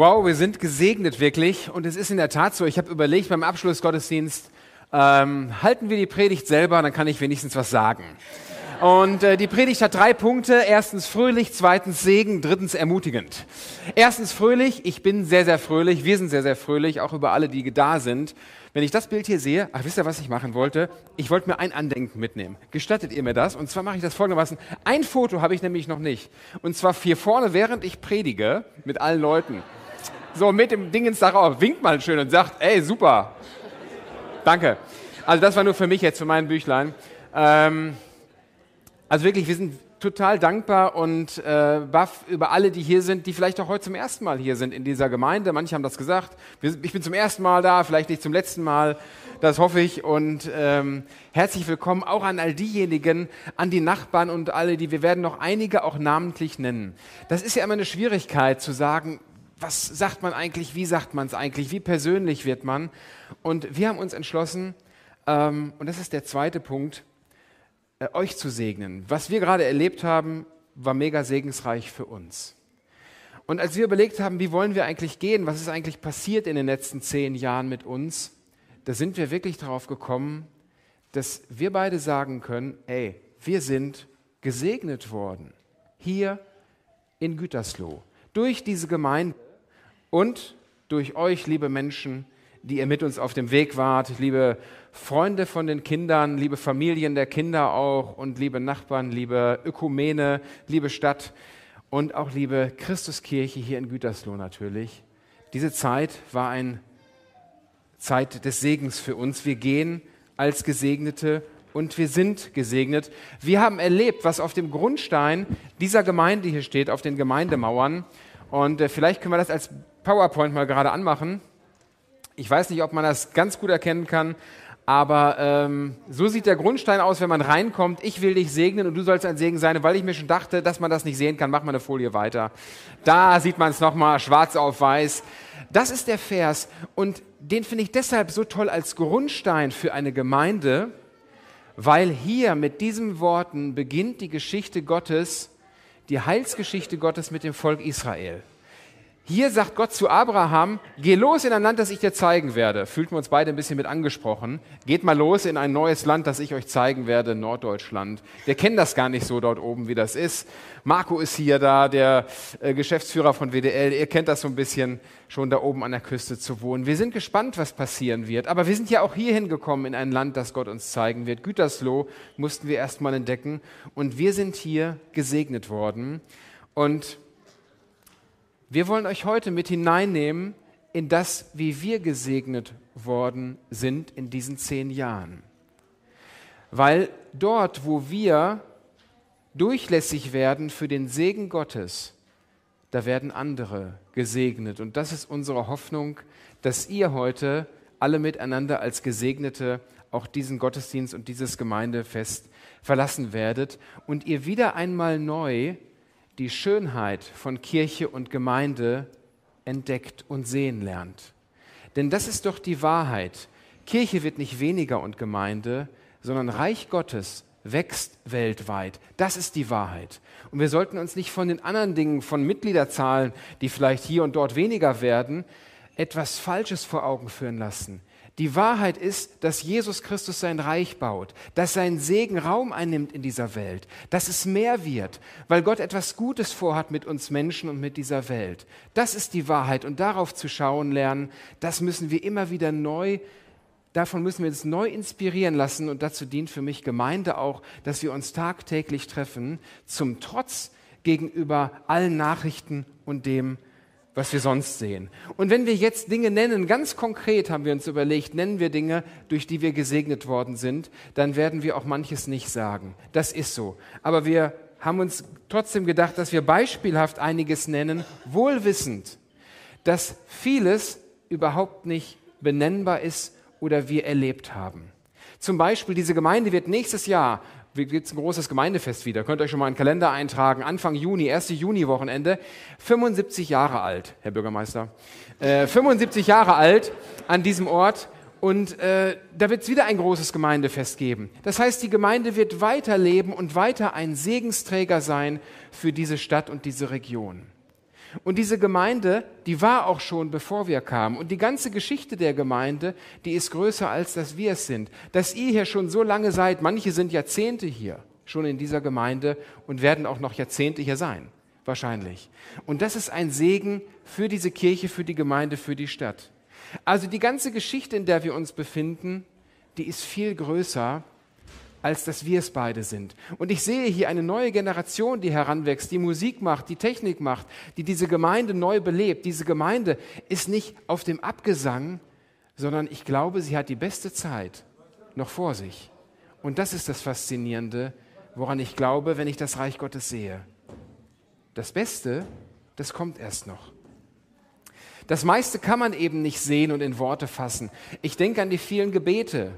Wow, wir sind gesegnet wirklich. Und es ist in der Tat so, ich habe überlegt beim Abschlussgottesdienst, ähm, halten wir die Predigt selber, dann kann ich wenigstens was sagen. Und äh, die Predigt hat drei Punkte. Erstens fröhlich, zweitens Segen, drittens ermutigend. Erstens fröhlich, ich bin sehr, sehr fröhlich, wir sind sehr, sehr fröhlich, auch über alle, die da sind. Wenn ich das Bild hier sehe, ach, wisst ihr, was ich machen wollte? Ich wollte mir ein Andenken mitnehmen. Gestattet ihr mir das? Und zwar mache ich das folgendermaßen. Ein Foto habe ich nämlich noch nicht. Und zwar hier vorne, während ich predige, mit allen Leuten. So, mit dem Ding ins darauf, winkt mal schön und sagt, ey, super. Danke. Also das war nur für mich jetzt, für mein Büchlein. Ähm, also wirklich, wir sind total dankbar und äh, baff über alle, die hier sind, die vielleicht auch heute zum ersten Mal hier sind in dieser Gemeinde. Manche haben das gesagt. Ich bin zum ersten Mal da, vielleicht nicht zum letzten Mal. Das hoffe ich. Und ähm, herzlich willkommen auch an all diejenigen, an die Nachbarn und alle, die wir werden noch einige auch namentlich nennen. Das ist ja immer eine Schwierigkeit zu sagen, was sagt man eigentlich, wie sagt man es eigentlich, wie persönlich wird man. Und wir haben uns entschlossen, ähm, und das ist der zweite Punkt, äh, euch zu segnen. Was wir gerade erlebt haben, war mega segensreich für uns. Und als wir überlegt haben, wie wollen wir eigentlich gehen, was ist eigentlich passiert in den letzten zehn Jahren mit uns, da sind wir wirklich darauf gekommen, dass wir beide sagen können, ey, wir sind gesegnet worden. Hier in Gütersloh. Durch diese Gemeinde und durch euch, liebe Menschen, die ihr mit uns auf dem Weg wart, liebe Freunde von den Kindern, liebe Familien der Kinder auch und liebe Nachbarn, liebe Ökumene, liebe Stadt und auch liebe Christuskirche hier in Gütersloh natürlich. Diese Zeit war eine Zeit des Segens für uns. Wir gehen als Gesegnete und wir sind gesegnet. Wir haben erlebt, was auf dem Grundstein dieser Gemeinde hier steht, auf den Gemeindemauern. Und äh, vielleicht können wir das als PowerPoint mal gerade anmachen. Ich weiß nicht, ob man das ganz gut erkennen kann, aber ähm, so sieht der Grundstein aus, wenn man reinkommt. Ich will dich segnen und du sollst ein Segen sein. Weil ich mir schon dachte, dass man das nicht sehen kann, mach mal eine Folie weiter. Da sieht man es nochmal, schwarz auf weiß. Das ist der Vers und den finde ich deshalb so toll als Grundstein für eine Gemeinde, weil hier mit diesen Worten beginnt die Geschichte Gottes, die Heilsgeschichte Gottes mit dem Volk Israel. Hier sagt Gott zu Abraham, geh los in ein Land, das ich dir zeigen werde. Fühlten wir uns beide ein bisschen mit angesprochen. Geht mal los in ein neues Land, das ich euch zeigen werde, Norddeutschland. Wir kennen das gar nicht so dort oben, wie das ist. Marco ist hier da, der äh, Geschäftsführer von WDL. Ihr kennt das so ein bisschen, schon da oben an der Küste zu wohnen. Wir sind gespannt, was passieren wird. Aber wir sind ja auch hier hingekommen in ein Land, das Gott uns zeigen wird. Gütersloh mussten wir erst mal entdecken. Und wir sind hier gesegnet worden. Und wir wollen euch heute mit hineinnehmen in das, wie wir gesegnet worden sind in diesen zehn Jahren. Weil dort, wo wir durchlässig werden für den Segen Gottes, da werden andere gesegnet. Und das ist unsere Hoffnung, dass ihr heute alle miteinander als Gesegnete auch diesen Gottesdienst und dieses Gemeindefest verlassen werdet und ihr wieder einmal neu die Schönheit von Kirche und Gemeinde entdeckt und sehen lernt. Denn das ist doch die Wahrheit. Kirche wird nicht weniger und Gemeinde, sondern Reich Gottes wächst weltweit. Das ist die Wahrheit. Und wir sollten uns nicht von den anderen Dingen, von Mitgliederzahlen, die vielleicht hier und dort weniger werden, etwas Falsches vor Augen führen lassen. Die Wahrheit ist, dass Jesus Christus sein Reich baut, dass sein Segen Raum einnimmt in dieser Welt, dass es mehr wird, weil Gott etwas Gutes vorhat mit uns Menschen und mit dieser Welt. Das ist die Wahrheit und darauf zu schauen lernen, das müssen wir immer wieder neu, davon müssen wir uns neu inspirieren lassen und dazu dient für mich Gemeinde auch, dass wir uns tagtäglich treffen, zum Trotz gegenüber allen Nachrichten und dem, was wir sonst sehen. Und wenn wir jetzt Dinge nennen, ganz konkret haben wir uns überlegt, nennen wir Dinge, durch die wir gesegnet worden sind, dann werden wir auch manches nicht sagen. Das ist so. Aber wir haben uns trotzdem gedacht, dass wir beispielhaft einiges nennen, wohlwissend, dass vieles überhaupt nicht benennbar ist oder wir erlebt haben. Zum Beispiel, diese Gemeinde wird nächstes Jahr gibt es ein großes Gemeindefest wieder. Könnt ihr euch schon mal einen Kalender eintragen. Anfang Juni, 1. Juni-Wochenende. 75 Jahre alt, Herr Bürgermeister. Äh, 75 Jahre alt an diesem Ort. Und äh, da wird es wieder ein großes Gemeindefest geben. Das heißt, die Gemeinde wird weiterleben und weiter ein Segensträger sein für diese Stadt und diese Region. Und diese Gemeinde, die war auch schon, bevor wir kamen. Und die ganze Geschichte der Gemeinde, die ist größer, als dass wir es sind. Dass ihr hier schon so lange seid, manche sind Jahrzehnte hier schon in dieser Gemeinde und werden auch noch Jahrzehnte hier sein, wahrscheinlich. Und das ist ein Segen für diese Kirche, für die Gemeinde, für die Stadt. Also die ganze Geschichte, in der wir uns befinden, die ist viel größer als dass wir es beide sind. Und ich sehe hier eine neue Generation, die heranwächst, die Musik macht, die Technik macht, die diese Gemeinde neu belebt. Diese Gemeinde ist nicht auf dem Abgesang, sondern ich glaube, sie hat die beste Zeit noch vor sich. Und das ist das Faszinierende, woran ich glaube, wenn ich das Reich Gottes sehe. Das Beste, das kommt erst noch. Das meiste kann man eben nicht sehen und in Worte fassen. Ich denke an die vielen Gebete,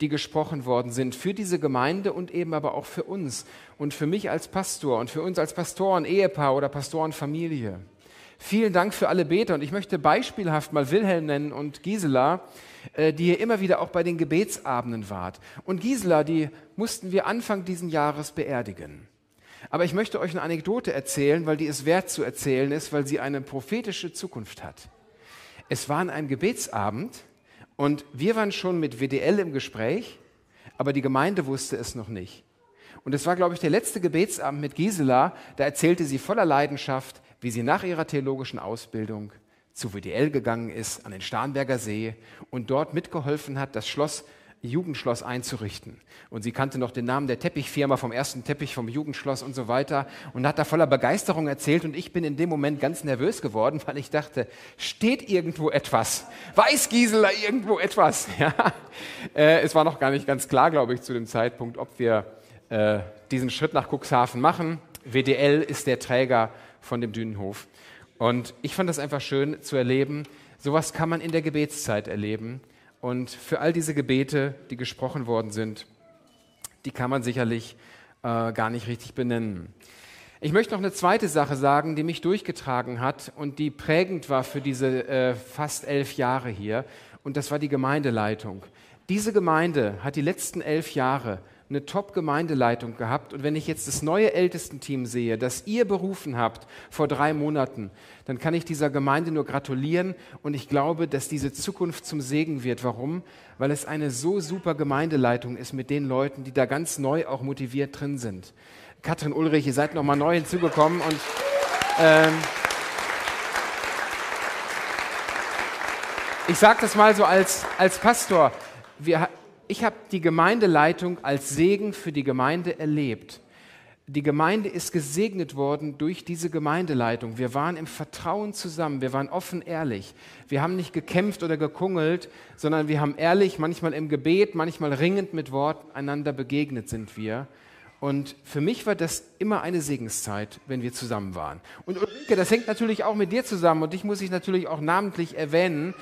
die gesprochen worden sind für diese Gemeinde und eben aber auch für uns und für mich als Pastor und für uns als Pastoren, Ehepaar oder Pastorenfamilie. Vielen Dank für alle Beter und ich möchte beispielhaft mal Wilhelm nennen und Gisela, äh, die hier immer wieder auch bei den Gebetsabenden wart. Und Gisela, die mussten wir Anfang diesen Jahres beerdigen. Aber ich möchte euch eine Anekdote erzählen, weil die es wert zu erzählen ist, weil sie eine prophetische Zukunft hat. Es war an einem Gebetsabend und wir waren schon mit WDL im Gespräch, aber die Gemeinde wusste es noch nicht. Und es war, glaube ich, der letzte Gebetsabend mit Gisela. Da erzählte sie voller Leidenschaft, wie sie nach ihrer theologischen Ausbildung zu WDL gegangen ist, an den Starnberger See und dort mitgeholfen hat, das Schloss Jugendschloss einzurichten. Und sie kannte noch den Namen der Teppichfirma vom ersten Teppich vom Jugendschloss und so weiter und hat da voller Begeisterung erzählt. Und ich bin in dem Moment ganz nervös geworden, weil ich dachte, steht irgendwo etwas? Weiß Gisela irgendwo etwas? Ja. Äh, es war noch gar nicht ganz klar, glaube ich, zu dem Zeitpunkt, ob wir äh, diesen Schritt nach Cuxhaven machen. WDL ist der Träger von dem Dünenhof. Und ich fand das einfach schön zu erleben. Sowas kann man in der Gebetszeit erleben. Und für all diese Gebete, die gesprochen worden sind, die kann man sicherlich äh, gar nicht richtig benennen. Ich möchte noch eine zweite Sache sagen, die mich durchgetragen hat und die prägend war für diese äh, fast elf Jahre hier. Und das war die Gemeindeleitung. Diese Gemeinde hat die letzten elf Jahre eine Top-Gemeindeleitung gehabt. Und wenn ich jetzt das neue Ältestenteam sehe, das ihr berufen habt vor drei Monaten, dann kann ich dieser Gemeinde nur gratulieren. Und ich glaube, dass diese Zukunft zum Segen wird. Warum? Weil es eine so super Gemeindeleitung ist mit den Leuten, die da ganz neu auch motiviert drin sind. Katrin Ulrich, ihr seid nochmal neu hinzugekommen und ähm, ich sage das mal so als, als Pastor. Wir, ich habe die Gemeindeleitung als Segen für die Gemeinde erlebt. Die Gemeinde ist gesegnet worden durch diese Gemeindeleitung. Wir waren im Vertrauen zusammen, wir waren offen ehrlich. Wir haben nicht gekämpft oder gekungelt, sondern wir haben ehrlich, manchmal im Gebet, manchmal ringend mit Worten einander begegnet sind wir. Und für mich war das immer eine Segenszeit, wenn wir zusammen waren. Und Ulrike, das hängt natürlich auch mit dir zusammen und dich muss ich natürlich auch namentlich erwähnen.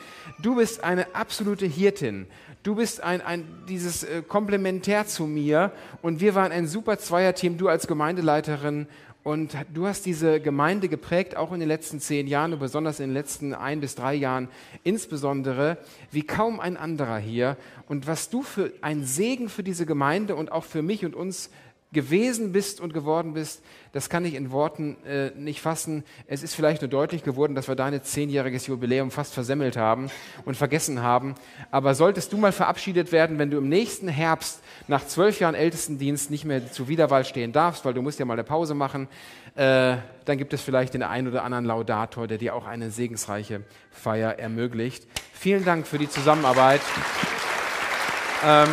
Du bist eine absolute Hirtin. Du bist ein, ein, dieses äh, Komplementär zu mir. Und wir waren ein super Zweierteam, du als Gemeindeleiterin. Und du hast diese Gemeinde geprägt, auch in den letzten zehn Jahren und besonders in den letzten ein bis drei Jahren. Insbesondere, wie kaum ein anderer hier. Und was du für ein Segen für diese Gemeinde und auch für mich und uns gewesen bist und geworden bist, das kann ich in Worten äh, nicht fassen. Es ist vielleicht nur deutlich geworden, dass wir dein zehnjähriges Jubiläum fast versemmelt haben und vergessen haben. Aber solltest du mal verabschiedet werden, wenn du im nächsten Herbst nach zwölf Jahren Ältestendienst nicht mehr zur Wiederwahl stehen darfst, weil du musst ja mal eine Pause machen, äh, dann gibt es vielleicht den einen oder anderen Laudator, der dir auch eine segensreiche Feier ermöglicht. Vielen Dank für die Zusammenarbeit. Ähm,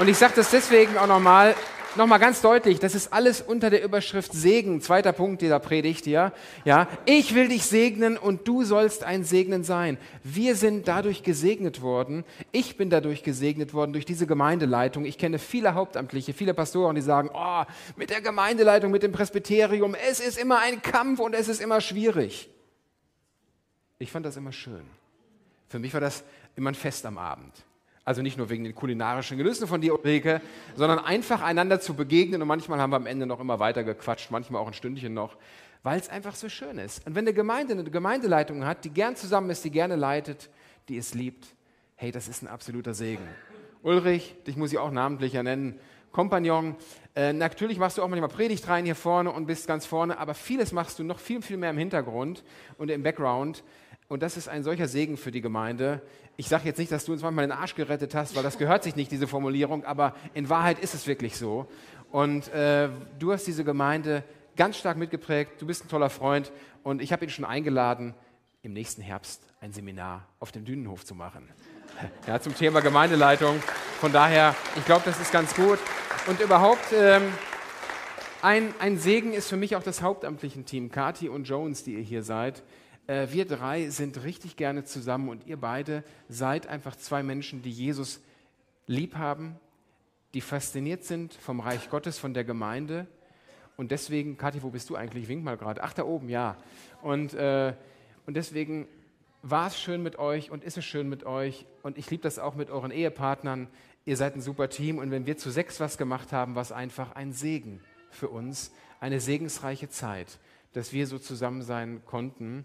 Und ich sage das deswegen auch nochmal, nochmal ganz deutlich, das ist alles unter der Überschrift Segen, zweiter Punkt dieser Predigt hier. Ja, ich will dich segnen und du sollst ein Segnen sein. Wir sind dadurch gesegnet worden. Ich bin dadurch gesegnet worden durch diese Gemeindeleitung. Ich kenne viele Hauptamtliche, viele Pastoren, die sagen, oh, mit der Gemeindeleitung, mit dem Presbyterium, es ist immer ein Kampf und es ist immer schwierig. Ich fand das immer schön. Für mich war das immer ein Fest am Abend. Also nicht nur wegen den kulinarischen Genüssen von dir, Ulrike, sondern einfach einander zu begegnen. Und manchmal haben wir am Ende noch immer weiter gequatscht, manchmal auch ein Stündchen noch, weil es einfach so schön ist. Und wenn eine Gemeinde eine Gemeindeleitung hat, die gern zusammen ist, die gerne leitet, die es liebt, hey, das ist ein absoluter Segen. Ulrich, dich muss ich auch namentlich nennen. Kompagnon. Äh, natürlich machst du auch manchmal Predigt rein hier vorne und bist ganz vorne, aber vieles machst du noch viel, viel mehr im Hintergrund und im Background. Und das ist ein solcher Segen für die Gemeinde. Ich sage jetzt nicht, dass du uns manchmal den Arsch gerettet hast, weil das gehört sich nicht, diese Formulierung, aber in Wahrheit ist es wirklich so. Und äh, du hast diese Gemeinde ganz stark mitgeprägt. Du bist ein toller Freund und ich habe ihn schon eingeladen, im nächsten Herbst ein Seminar auf dem Dünenhof zu machen. Ja, zum Thema Gemeindeleitung. Von daher, ich glaube, das ist ganz gut. Und überhaupt, ähm, ein, ein Segen ist für mich auch das hauptamtlichen Team, Kati und Jones, die ihr hier seid. Äh, wir drei sind richtig gerne zusammen und ihr beide seid einfach zwei Menschen, die Jesus lieb haben, die fasziniert sind vom Reich Gottes, von der Gemeinde. Und deswegen, Kathi, wo bist du eigentlich? Wink mal gerade. Ach, da oben, ja. Und, äh, und deswegen war es schön mit euch und ist es schön mit euch. Und ich liebe das auch mit euren Ehepartnern. Ihr seid ein super Team. Und wenn wir zu sechs was gemacht haben, war es einfach ein Segen für uns, eine segensreiche Zeit, dass wir so zusammen sein konnten.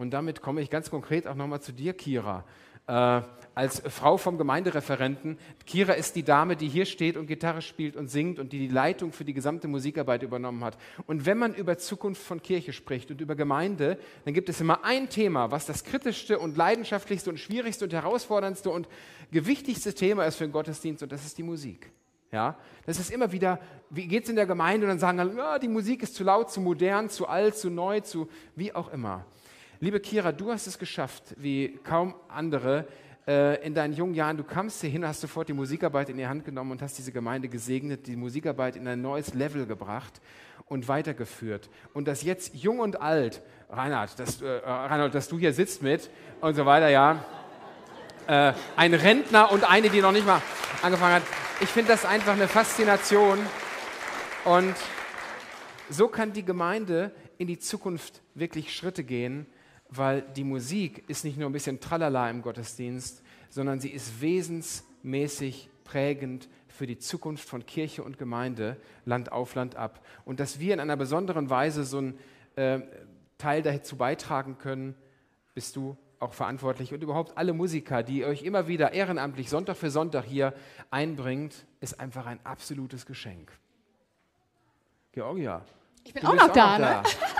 Und damit komme ich ganz konkret auch nochmal zu dir, Kira äh, als Frau vom Gemeindereferenten. Kira ist die Dame, die hier steht und Gitarre spielt und singt und die die Leitung für die gesamte Musikarbeit übernommen hat. Und wenn man über Zukunft von Kirche spricht und über Gemeinde, dann gibt es immer ein Thema, was das kritischste und leidenschaftlichste und schwierigste und herausforderndste und gewichtigste Thema ist für den Gottesdienst und das ist die Musik. Ja, das ist immer wieder, wie geht es in der Gemeinde? Und dann sagen alle, ja, die Musik ist zu laut, zu modern, zu alt, zu neu, zu wie auch immer. Liebe Kira, du hast es geschafft, wie kaum andere äh, in deinen jungen Jahren. Du kamst hierhin, hast sofort die Musikarbeit in die Hand genommen und hast diese Gemeinde gesegnet, die Musikarbeit in ein neues Level gebracht und weitergeführt. Und das jetzt jung und alt, Reinhard, dass, äh, Reinhard, dass du hier sitzt mit und so weiter, ja. Äh, ein Rentner und eine, die noch nicht mal angefangen hat. Ich finde das einfach eine Faszination. Und so kann die Gemeinde in die Zukunft wirklich Schritte gehen weil die Musik ist nicht nur ein bisschen tralala im Gottesdienst, sondern sie ist wesensmäßig prägend für die Zukunft von Kirche und Gemeinde, Land auf, Land ab. Und dass wir in einer besonderen Weise so einen äh, Teil dazu beitragen können, bist du auch verantwortlich. Und überhaupt alle Musiker, die euch immer wieder ehrenamtlich Sonntag für Sonntag hier einbringt, ist einfach ein absolutes Geschenk. Georgia. Ich bin auch noch, auch da, noch da, ne?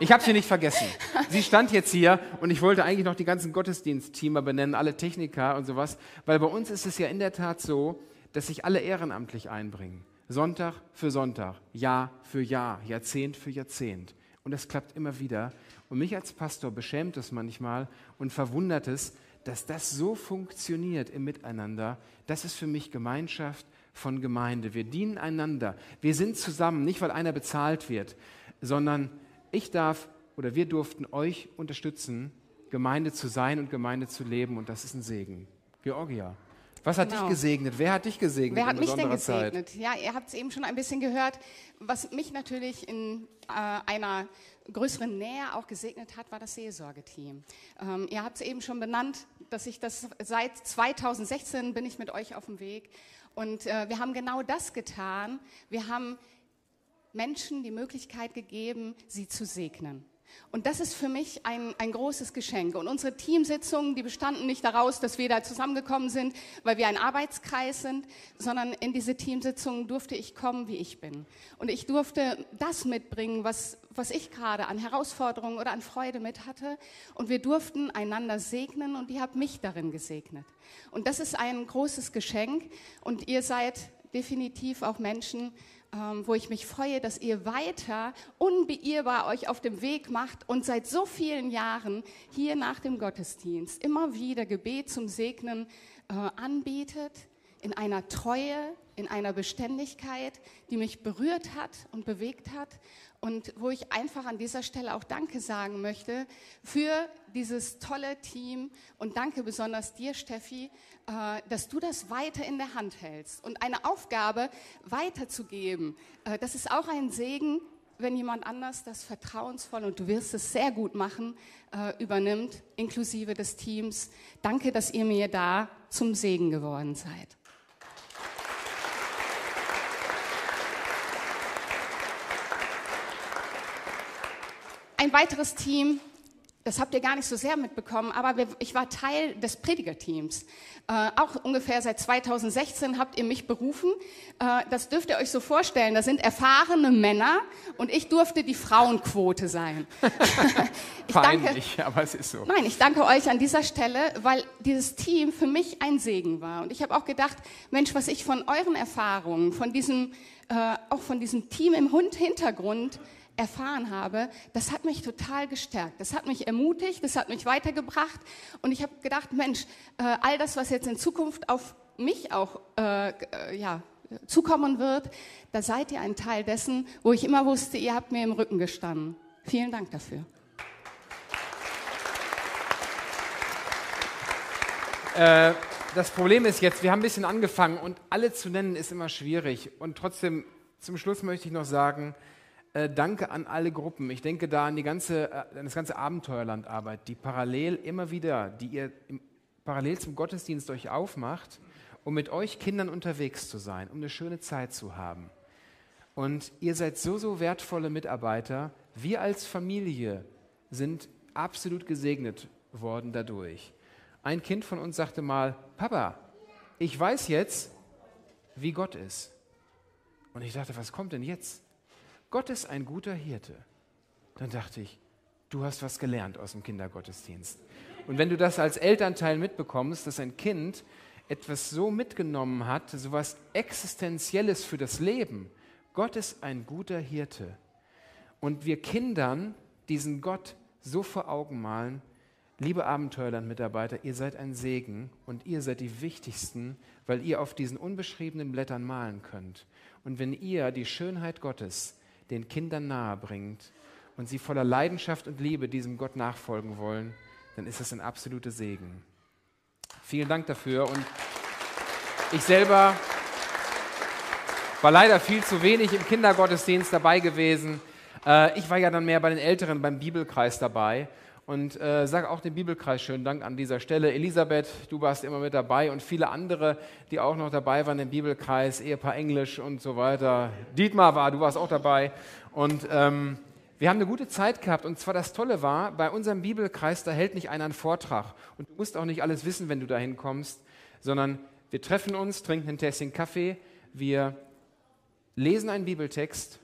Ich habe sie nicht vergessen. Sie stand jetzt hier und ich wollte eigentlich noch die ganzen Gottesdienstteamer benennen, alle Techniker und sowas, weil bei uns ist es ja in der Tat so, dass sich alle ehrenamtlich einbringen. Sonntag für Sonntag, Jahr für Jahr, Jahrzehnt für Jahrzehnt. Und das klappt immer wieder. Und mich als Pastor beschämt es manchmal und verwundert es, dass das so funktioniert im Miteinander. Das ist für mich Gemeinschaft von Gemeinde. Wir dienen einander. Wir sind zusammen, nicht weil einer bezahlt wird, sondern ich darf oder wir durften euch unterstützen, Gemeinde zu sein und Gemeinde zu leben und das ist ein Segen. Georgia. Was hat genau. dich gesegnet? Wer hat dich gesegnet? Wer hat mich denn gesegnet? Zeit? Ja, ihr habt es eben schon ein bisschen gehört. Was mich natürlich in äh, einer größeren Nähe auch gesegnet hat, war das Seelsorgeteam. Ähm, ihr habt es eben schon benannt, dass ich das seit 2016 bin ich mit euch auf dem Weg. Und äh, wir haben genau das getan. Wir haben Menschen die Möglichkeit gegeben, sie zu segnen. Und das ist für mich ein, ein großes Geschenk. Und unsere Teamsitzungen, die bestanden nicht daraus, dass wir da zusammengekommen sind, weil wir ein Arbeitskreis sind, sondern in diese Teamsitzungen durfte ich kommen, wie ich bin. Und ich durfte das mitbringen, was, was ich gerade an Herausforderungen oder an Freude mit hatte. Und wir durften einander segnen und ihr habt mich darin gesegnet. Und das ist ein großes Geschenk. Und ihr seid definitiv auch Menschen, ähm, wo ich mich freue, dass ihr weiter unbeirrbar euch auf dem Weg macht und seit so vielen Jahren hier nach dem Gottesdienst immer wieder Gebet zum Segnen äh, anbietet, in einer Treue, in einer Beständigkeit, die mich berührt hat und bewegt hat und wo ich einfach an dieser Stelle auch Danke sagen möchte für dieses tolle Team und danke besonders dir, Steffi, äh, dass du das weiter in der Hand hältst und eine Aufgabe weiterzugeben. Äh, das ist auch ein Segen, wenn jemand anders das vertrauensvoll und du wirst es sehr gut machen, äh, übernimmt, inklusive des Teams. Danke, dass ihr mir da zum Segen geworden seid. Ein weiteres Team, das habt ihr gar nicht so sehr mitbekommen, aber wir, ich war Teil des Predigerteams. Äh, auch ungefähr seit 2016 habt ihr mich berufen. Äh, das dürft ihr euch so vorstellen. Da sind erfahrene Männer und ich durfte die Frauenquote sein. ich Peinlich, danke, aber es ist so. Nein, ich danke euch an dieser Stelle, weil dieses Team für mich ein Segen war. Und ich habe auch gedacht, Mensch, was ich von euren Erfahrungen, von diesem, äh, auch von diesem Team im Hintergrund erfahren habe, das hat mich total gestärkt. Das hat mich ermutigt, das hat mich weitergebracht. Und ich habe gedacht, Mensch, äh, all das, was jetzt in Zukunft auf mich auch äh, äh, ja, zukommen wird, da seid ihr ein Teil dessen, wo ich immer wusste, ihr habt mir im Rücken gestanden. Vielen Dank dafür. Äh, das Problem ist jetzt, wir haben ein bisschen angefangen und alle zu nennen ist immer schwierig. Und trotzdem, zum Schluss möchte ich noch sagen, äh, danke an alle Gruppen. Ich denke da an, die ganze, äh, an das ganze Abenteuerlandarbeit, die parallel immer wieder, die ihr im, parallel zum Gottesdienst euch aufmacht, um mit euch Kindern unterwegs zu sein, um eine schöne Zeit zu haben. Und ihr seid so, so wertvolle Mitarbeiter. Wir als Familie sind absolut gesegnet worden dadurch. Ein Kind von uns sagte mal, Papa, ich weiß jetzt, wie Gott ist. Und ich dachte, was kommt denn jetzt? Gott ist ein guter Hirte. Dann dachte ich, du hast was gelernt aus dem Kindergottesdienst. Und wenn du das als Elternteil mitbekommst, dass ein Kind etwas so mitgenommen hat, so was Existenzielles für das Leben, Gott ist ein guter Hirte. Und wir Kindern diesen Gott so vor Augen malen, liebe Abenteuerland-Mitarbeiter, ihr seid ein Segen und ihr seid die Wichtigsten, weil ihr auf diesen unbeschriebenen Blättern malen könnt. Und wenn ihr die Schönheit Gottes den Kindern nahe bringt und sie voller Leidenschaft und Liebe diesem Gott nachfolgen wollen, dann ist das ein absoluter Segen. Vielen Dank dafür und ich selber war leider viel zu wenig im Kindergottesdienst dabei gewesen. Äh, ich war ja dann mehr bei den Älteren beim Bibelkreis dabei und äh, sage auch dem Bibelkreis schönen Dank an dieser Stelle. Elisabeth, du warst immer mit dabei und viele andere, die auch noch dabei waren im Bibelkreis, Ehepaar Englisch und so weiter. Dietmar war, du warst auch dabei. Und ähm, wir haben eine gute Zeit gehabt. Und zwar das Tolle war, bei unserem Bibelkreis, da hält nicht einer einen Vortrag. Und du musst auch nicht alles wissen, wenn du dahin kommst, sondern wir treffen uns, trinken ein Tässchen Kaffee, wir lesen einen Bibeltext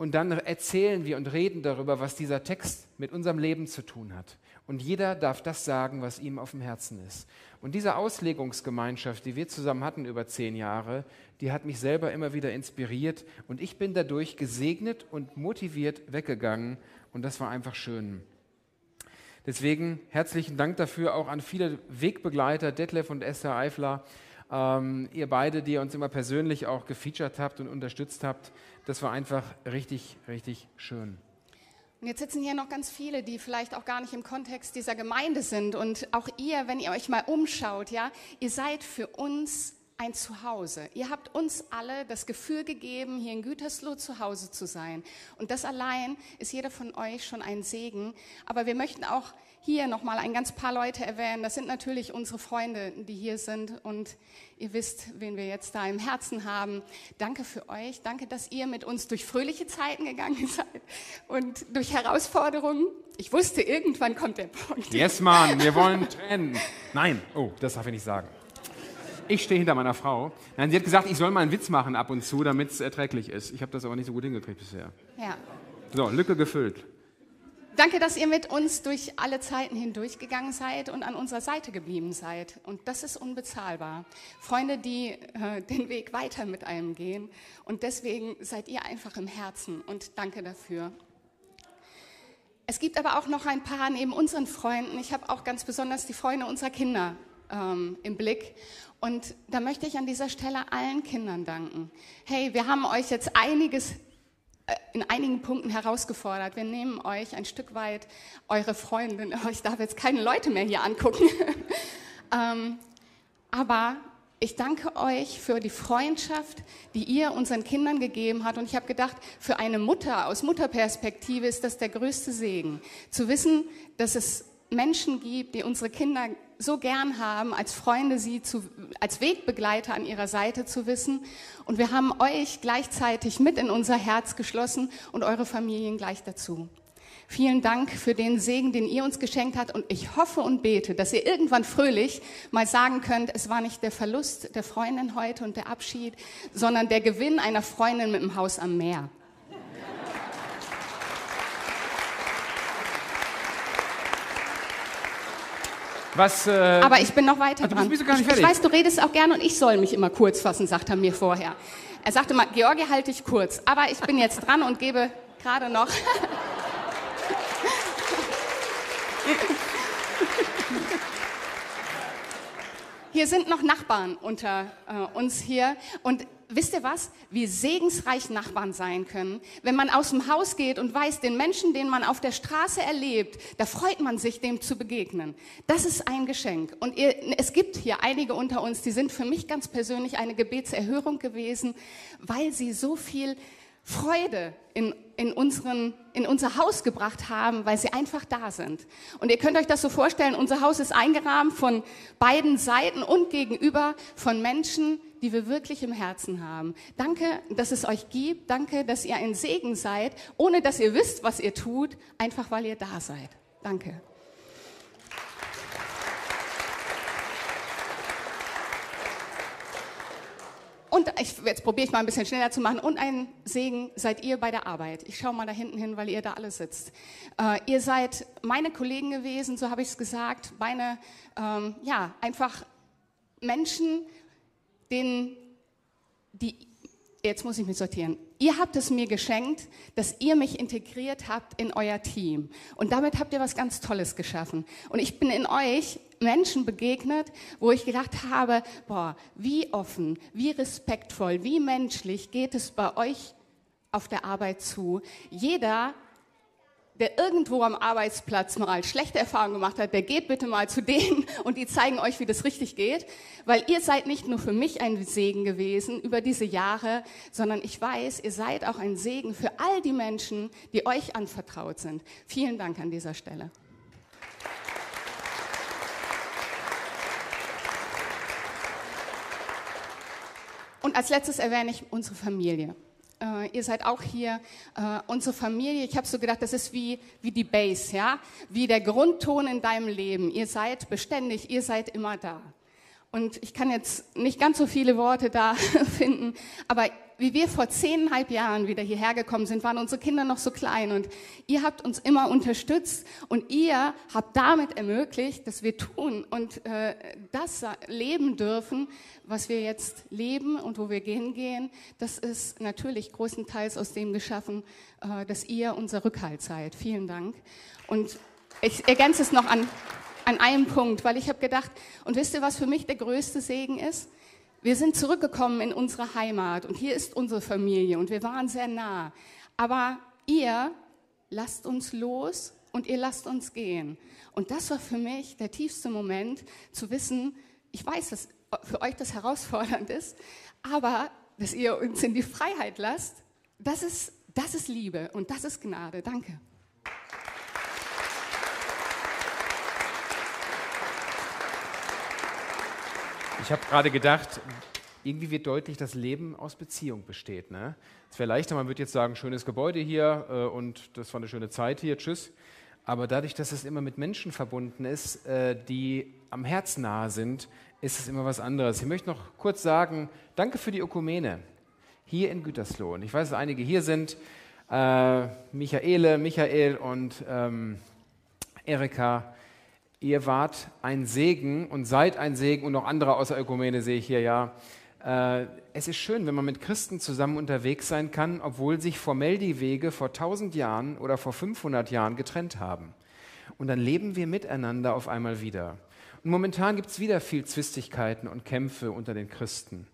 und dann erzählen wir und reden darüber, was dieser Text mit unserem Leben zu tun hat. Und jeder darf das sagen, was ihm auf dem Herzen ist. Und diese Auslegungsgemeinschaft, die wir zusammen hatten über zehn Jahre, die hat mich selber immer wieder inspiriert. Und ich bin dadurch gesegnet und motiviert weggegangen. Und das war einfach schön. Deswegen herzlichen Dank dafür auch an viele Wegbegleiter, Detlef und Esther Eifler. Ähm, ihr beide, die ihr uns immer persönlich auch gefeatured habt und unterstützt habt, das war einfach richtig, richtig schön. Und jetzt sitzen hier noch ganz viele, die vielleicht auch gar nicht im Kontext dieser Gemeinde sind. Und auch ihr, wenn ihr euch mal umschaut, ja, ihr seid für uns ein Zuhause. Ihr habt uns alle das Gefühl gegeben, hier in Gütersloh zu Hause zu sein. Und das allein ist jeder von euch schon ein Segen. Aber wir möchten auch hier nochmal ein ganz paar Leute erwähnen. Das sind natürlich unsere Freunde, die hier sind. Und ihr wisst, wen wir jetzt da im Herzen haben. Danke für euch. Danke, dass ihr mit uns durch fröhliche Zeiten gegangen seid und durch Herausforderungen. Ich wusste, irgendwann kommt der Punkt. Yes, Mann, wir wollen trennen. Nein, oh, das darf ich nicht sagen. Ich stehe hinter meiner Frau. Nein, sie hat gesagt, ich soll mal einen Witz machen ab und zu, damit es erträglich ist. Ich habe das aber nicht so gut hingekriegt bisher. Ja. So, Lücke gefüllt. Danke, dass ihr mit uns durch alle Zeiten hindurchgegangen seid und an unserer Seite geblieben seid. Und das ist unbezahlbar. Freunde, die äh, den Weg weiter mit einem gehen. Und deswegen seid ihr einfach im Herzen. Und danke dafür. Es gibt aber auch noch ein paar neben unseren Freunden. Ich habe auch ganz besonders die Freunde unserer Kinder ähm, im Blick. Und da möchte ich an dieser Stelle allen Kindern danken. Hey, wir haben euch jetzt einiges in einigen Punkten herausgefordert. Wir nehmen euch ein Stück weit eure Freundin, ich darf jetzt keine Leute mehr hier angucken, ähm, aber ich danke euch für die Freundschaft, die ihr unseren Kindern gegeben habt. Und ich habe gedacht, für eine Mutter aus Mutterperspektive ist das der größte Segen. Zu wissen, dass es Menschen gibt, die unsere Kinder so gern haben, als Freunde sie zu, als Wegbegleiter an ihrer Seite zu wissen. Und wir haben euch gleichzeitig mit in unser Herz geschlossen und eure Familien gleich dazu. Vielen Dank für den Segen, den ihr uns geschenkt habt. Und ich hoffe und bete, dass ihr irgendwann fröhlich mal sagen könnt, es war nicht der Verlust der Freundin heute und der Abschied, sondern der Gewinn einer Freundin mit dem Haus am Meer. Was, äh, Aber ich bin noch weiter du dran. ich, ich weiß, du redest auch gerne und ich soll mich immer kurz fassen, sagt er mir vorher. Er sagte mal, Georgi, halte dich kurz. Aber ich bin jetzt dran und gebe gerade noch. Hier sind noch Nachbarn unter äh, uns hier. Und wisst ihr was? Wie segensreich Nachbarn sein können. Wenn man aus dem Haus geht und weiß, den Menschen, den man auf der Straße erlebt, da freut man sich, dem zu begegnen. Das ist ein Geschenk. Und ihr, es gibt hier einige unter uns, die sind für mich ganz persönlich eine Gebetserhörung gewesen, weil sie so viel Freude in, in, unseren, in unser Haus gebracht haben, weil sie einfach da sind. Und ihr könnt euch das so vorstellen, unser Haus ist eingerahmt von beiden Seiten und gegenüber von Menschen, die wir wirklich im Herzen haben. Danke, dass es euch gibt. Danke, dass ihr ein Segen seid, ohne dass ihr wisst, was ihr tut, einfach weil ihr da seid. Danke. Und ich, jetzt probiere ich mal ein bisschen schneller zu machen. Und ein Segen seid ihr bei der Arbeit. Ich schaue mal da hinten hin, weil ihr da alle sitzt. Äh, ihr seid meine Kollegen gewesen, so habe ich es gesagt. Meine, ähm, ja, einfach Menschen, denen, die, jetzt muss ich mich sortieren. Ihr habt es mir geschenkt, dass ihr mich integriert habt in euer Team. Und damit habt ihr was ganz Tolles geschaffen. Und ich bin in euch Menschen begegnet, wo ich gedacht habe, boah, wie offen, wie respektvoll, wie menschlich geht es bei euch auf der Arbeit zu. Jeder der irgendwo am Arbeitsplatz mal schlechte Erfahrungen gemacht hat, der geht bitte mal zu denen und die zeigen euch, wie das richtig geht, weil ihr seid nicht nur für mich ein Segen gewesen über diese Jahre, sondern ich weiß, ihr seid auch ein Segen für all die Menschen, die euch anvertraut sind. Vielen Dank an dieser Stelle. Und als letztes erwähne ich unsere Familie. Äh, ihr seid auch hier, äh, unsere Familie. Ich habe so gedacht, das ist wie, wie die Base, ja? wie der Grundton in deinem Leben. Ihr seid beständig, ihr seid immer da. Und ich kann jetzt nicht ganz so viele Worte da finden, aber wie wir vor zehneinhalb Jahren wieder hierher gekommen sind, waren unsere Kinder noch so klein und ihr habt uns immer unterstützt und ihr habt damit ermöglicht, dass wir tun und äh, das leben dürfen, was wir jetzt leben und wo wir hingehen. Das ist natürlich größtenteils aus dem geschaffen, äh, dass ihr unser Rückhalt seid. Vielen Dank. Und ich ergänze es noch an, an einem Punkt, weil ich habe gedacht, und wisst ihr, was für mich der größte Segen ist? Wir sind zurückgekommen in unsere Heimat und hier ist unsere Familie und wir waren sehr nah. Aber ihr lasst uns los und ihr lasst uns gehen. Und das war für mich der tiefste Moment, zu wissen, ich weiß, dass für euch das herausfordernd ist, aber dass ihr uns in die Freiheit lasst, das ist, das ist Liebe und das ist Gnade. Danke. Ich habe gerade gedacht, irgendwie wird deutlich, dass Leben aus Beziehung besteht. Ne? Es wäre leichter, man würde jetzt sagen, schönes Gebäude hier äh, und das war eine schöne Zeit hier, tschüss. Aber dadurch, dass es immer mit Menschen verbunden ist, äh, die am Herzen nahe sind, ist es immer was anderes. Ich möchte noch kurz sagen, danke für die Ökumene hier in Gütersloh. Und ich weiß, dass einige hier sind, äh, Michaele, Michael und ähm, Erika. Ihr wart ein Segen und seid ein Segen und noch andere außer Ökumene sehe ich hier ja. Äh, es ist schön, wenn man mit Christen zusammen unterwegs sein kann, obwohl sich formell die Wege vor 1000 Jahren oder vor 500 Jahren getrennt haben. Und dann leben wir miteinander auf einmal wieder. Und momentan gibt es wieder viel Zwistigkeiten und Kämpfe unter den Christen.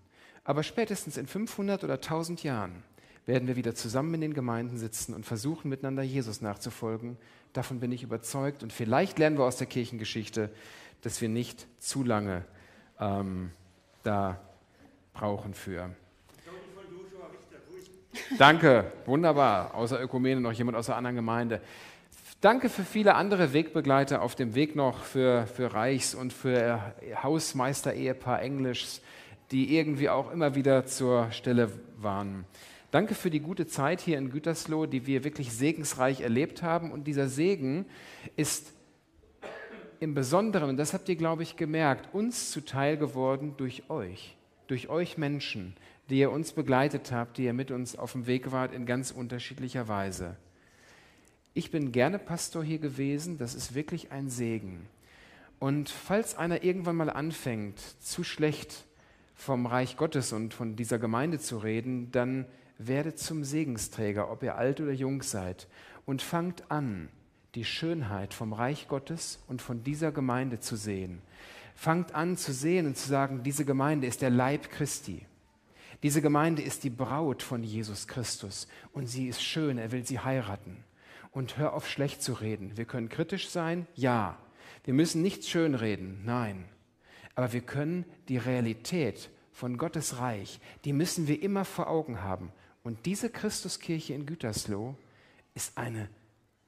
Aber spätestens in 500 oder 1000 Jahren werden wir wieder zusammen in den Gemeinden sitzen und versuchen, miteinander Jesus nachzufolgen. Davon bin ich überzeugt. Und vielleicht lernen wir aus der Kirchengeschichte, dass wir nicht zu lange ähm, da brauchen für. Danke, wunderbar. Außer Ökumene noch jemand aus der anderen Gemeinde. Danke für viele andere Wegbegleiter auf dem Weg noch für, für Reichs- und für Hausmeister-Ehepaar Englischs, die irgendwie auch immer wieder zur Stelle waren. Danke für die gute Zeit hier in Gütersloh, die wir wirklich segensreich erlebt haben. Und dieser Segen ist im Besonderen, und das habt ihr, glaube ich, gemerkt, uns zuteil geworden durch euch, durch euch Menschen, die ihr uns begleitet habt, die ihr mit uns auf dem Weg wart in ganz unterschiedlicher Weise. Ich bin gerne Pastor hier gewesen, das ist wirklich ein Segen. Und falls einer irgendwann mal anfängt, zu schlecht vom Reich Gottes und von dieser Gemeinde zu reden, dann werdet zum Segensträger, ob ihr alt oder jung seid, und fangt an, die Schönheit vom Reich Gottes und von dieser Gemeinde zu sehen. Fangt an zu sehen und zu sagen, diese Gemeinde ist der Leib Christi. Diese Gemeinde ist die Braut von Jesus Christus und sie ist schön, er will sie heiraten. Und hör auf schlecht zu reden. Wir können kritisch sein, ja. Wir müssen nichts schönreden, nein. Aber wir können die Realität von Gottes Reich, die müssen wir immer vor Augen haben. Und diese Christuskirche in Gütersloh ist eine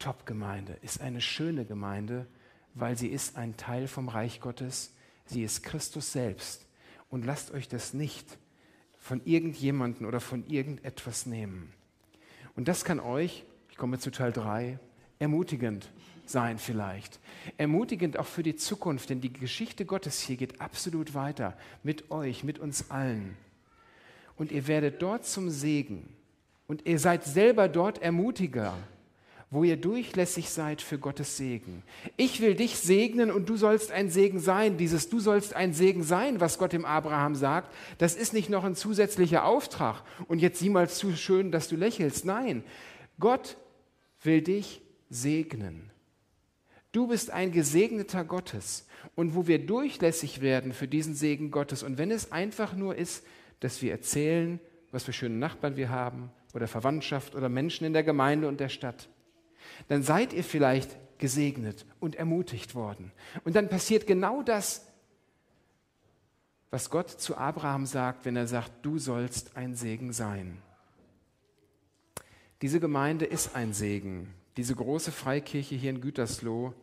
Top-Gemeinde, ist eine schöne Gemeinde, weil sie ist ein Teil vom Reich Gottes. Sie ist Christus selbst. Und lasst euch das nicht von irgendjemandem oder von irgendetwas nehmen. Und das kann euch, ich komme zu Teil 3, ermutigend sein vielleicht. Ermutigend auch für die Zukunft, denn die Geschichte Gottes hier geht absolut weiter mit euch, mit uns allen. Und ihr werdet dort zum Segen. Und ihr seid selber dort Ermutiger wo ihr durchlässig seid für Gottes Segen. Ich will dich segnen und du sollst ein Segen sein. Dieses Du sollst ein Segen sein, was Gott dem Abraham sagt, das ist nicht noch ein zusätzlicher Auftrag. Und jetzt sieh mal zu schön, dass du lächelst. Nein, Gott will dich segnen. Du bist ein Gesegneter Gottes. Und wo wir durchlässig werden für diesen Segen Gottes, und wenn es einfach nur ist, dass wir erzählen, was für schöne Nachbarn wir haben, oder Verwandtschaft oder Menschen in der Gemeinde und der Stadt, dann seid ihr vielleicht gesegnet und ermutigt worden. Und dann passiert genau das, was Gott zu Abraham sagt, wenn er sagt, du sollst ein Segen sein. Diese Gemeinde ist ein Segen. Diese große Freikirche hier in Gütersloh,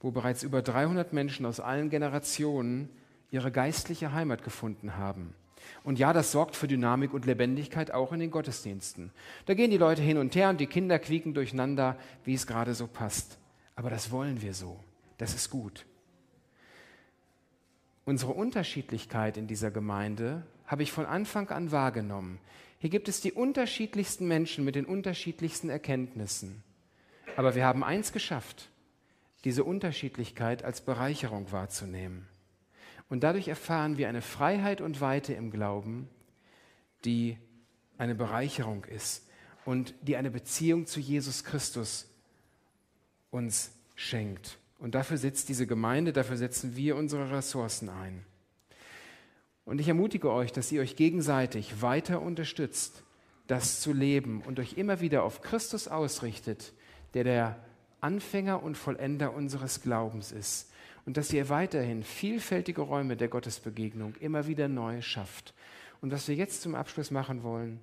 wo bereits über 300 Menschen aus allen Generationen ihre geistliche Heimat gefunden haben. Und ja, das sorgt für Dynamik und Lebendigkeit auch in den Gottesdiensten. Da gehen die Leute hin und her und die Kinder quieken durcheinander, wie es gerade so passt. Aber das wollen wir so. Das ist gut. Unsere Unterschiedlichkeit in dieser Gemeinde habe ich von Anfang an wahrgenommen. Hier gibt es die unterschiedlichsten Menschen mit den unterschiedlichsten Erkenntnissen. Aber wir haben eins geschafft, diese Unterschiedlichkeit als Bereicherung wahrzunehmen. Und dadurch erfahren wir eine Freiheit und Weite im Glauben, die eine Bereicherung ist und die eine Beziehung zu Jesus Christus uns schenkt. Und dafür setzt diese Gemeinde, dafür setzen wir unsere Ressourcen ein. Und ich ermutige euch, dass ihr euch gegenseitig weiter unterstützt, das zu leben und euch immer wieder auf Christus ausrichtet, der der Anfänger und Vollender unseres Glaubens ist und dass ihr weiterhin vielfältige Räume der Gottesbegegnung immer wieder neu schafft. Und was wir jetzt zum Abschluss machen wollen,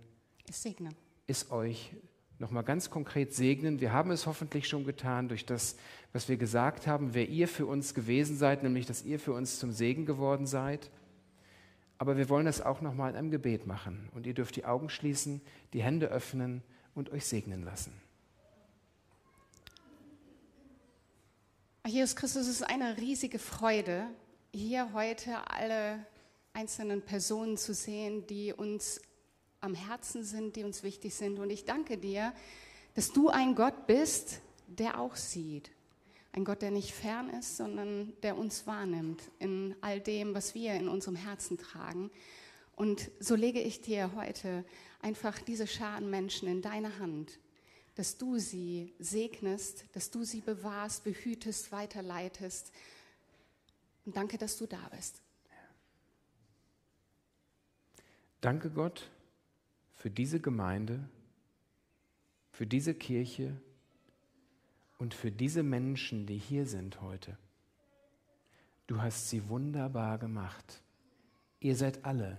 ist, segnen. ist euch nochmal ganz konkret segnen. Wir haben es hoffentlich schon getan durch das, was wir gesagt haben, wer ihr für uns gewesen seid, nämlich dass ihr für uns zum Segen geworden seid. Aber wir wollen das auch nochmal in einem Gebet machen. Und ihr dürft die Augen schließen, die Hände öffnen und euch segnen lassen. Jesus Christus, es ist eine riesige Freude, hier heute alle einzelnen Personen zu sehen, die uns am Herzen sind, die uns wichtig sind. Und ich danke dir, dass du ein Gott bist, der auch sieht. Ein Gott, der nicht fern ist, sondern der uns wahrnimmt in all dem, was wir in unserem Herzen tragen. Und so lege ich dir heute einfach diese Scharen Menschen in deine Hand dass du sie segnest, dass du sie bewahrst, behütest, weiterleitest. Und danke, dass du da bist. Danke Gott für diese Gemeinde, für diese Kirche und für diese Menschen, die hier sind heute. Du hast sie wunderbar gemacht. Ihr seid alle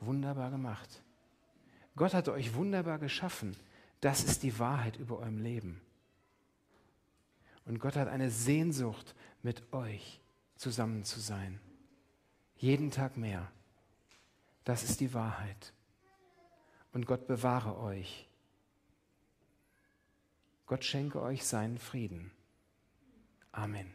wunderbar gemacht. Gott hat euch wunderbar geschaffen. Das ist die Wahrheit über eurem Leben. Und Gott hat eine Sehnsucht, mit euch zusammen zu sein. Jeden Tag mehr. Das ist die Wahrheit. und Gott bewahre euch. Gott schenke euch seinen Frieden. Amen.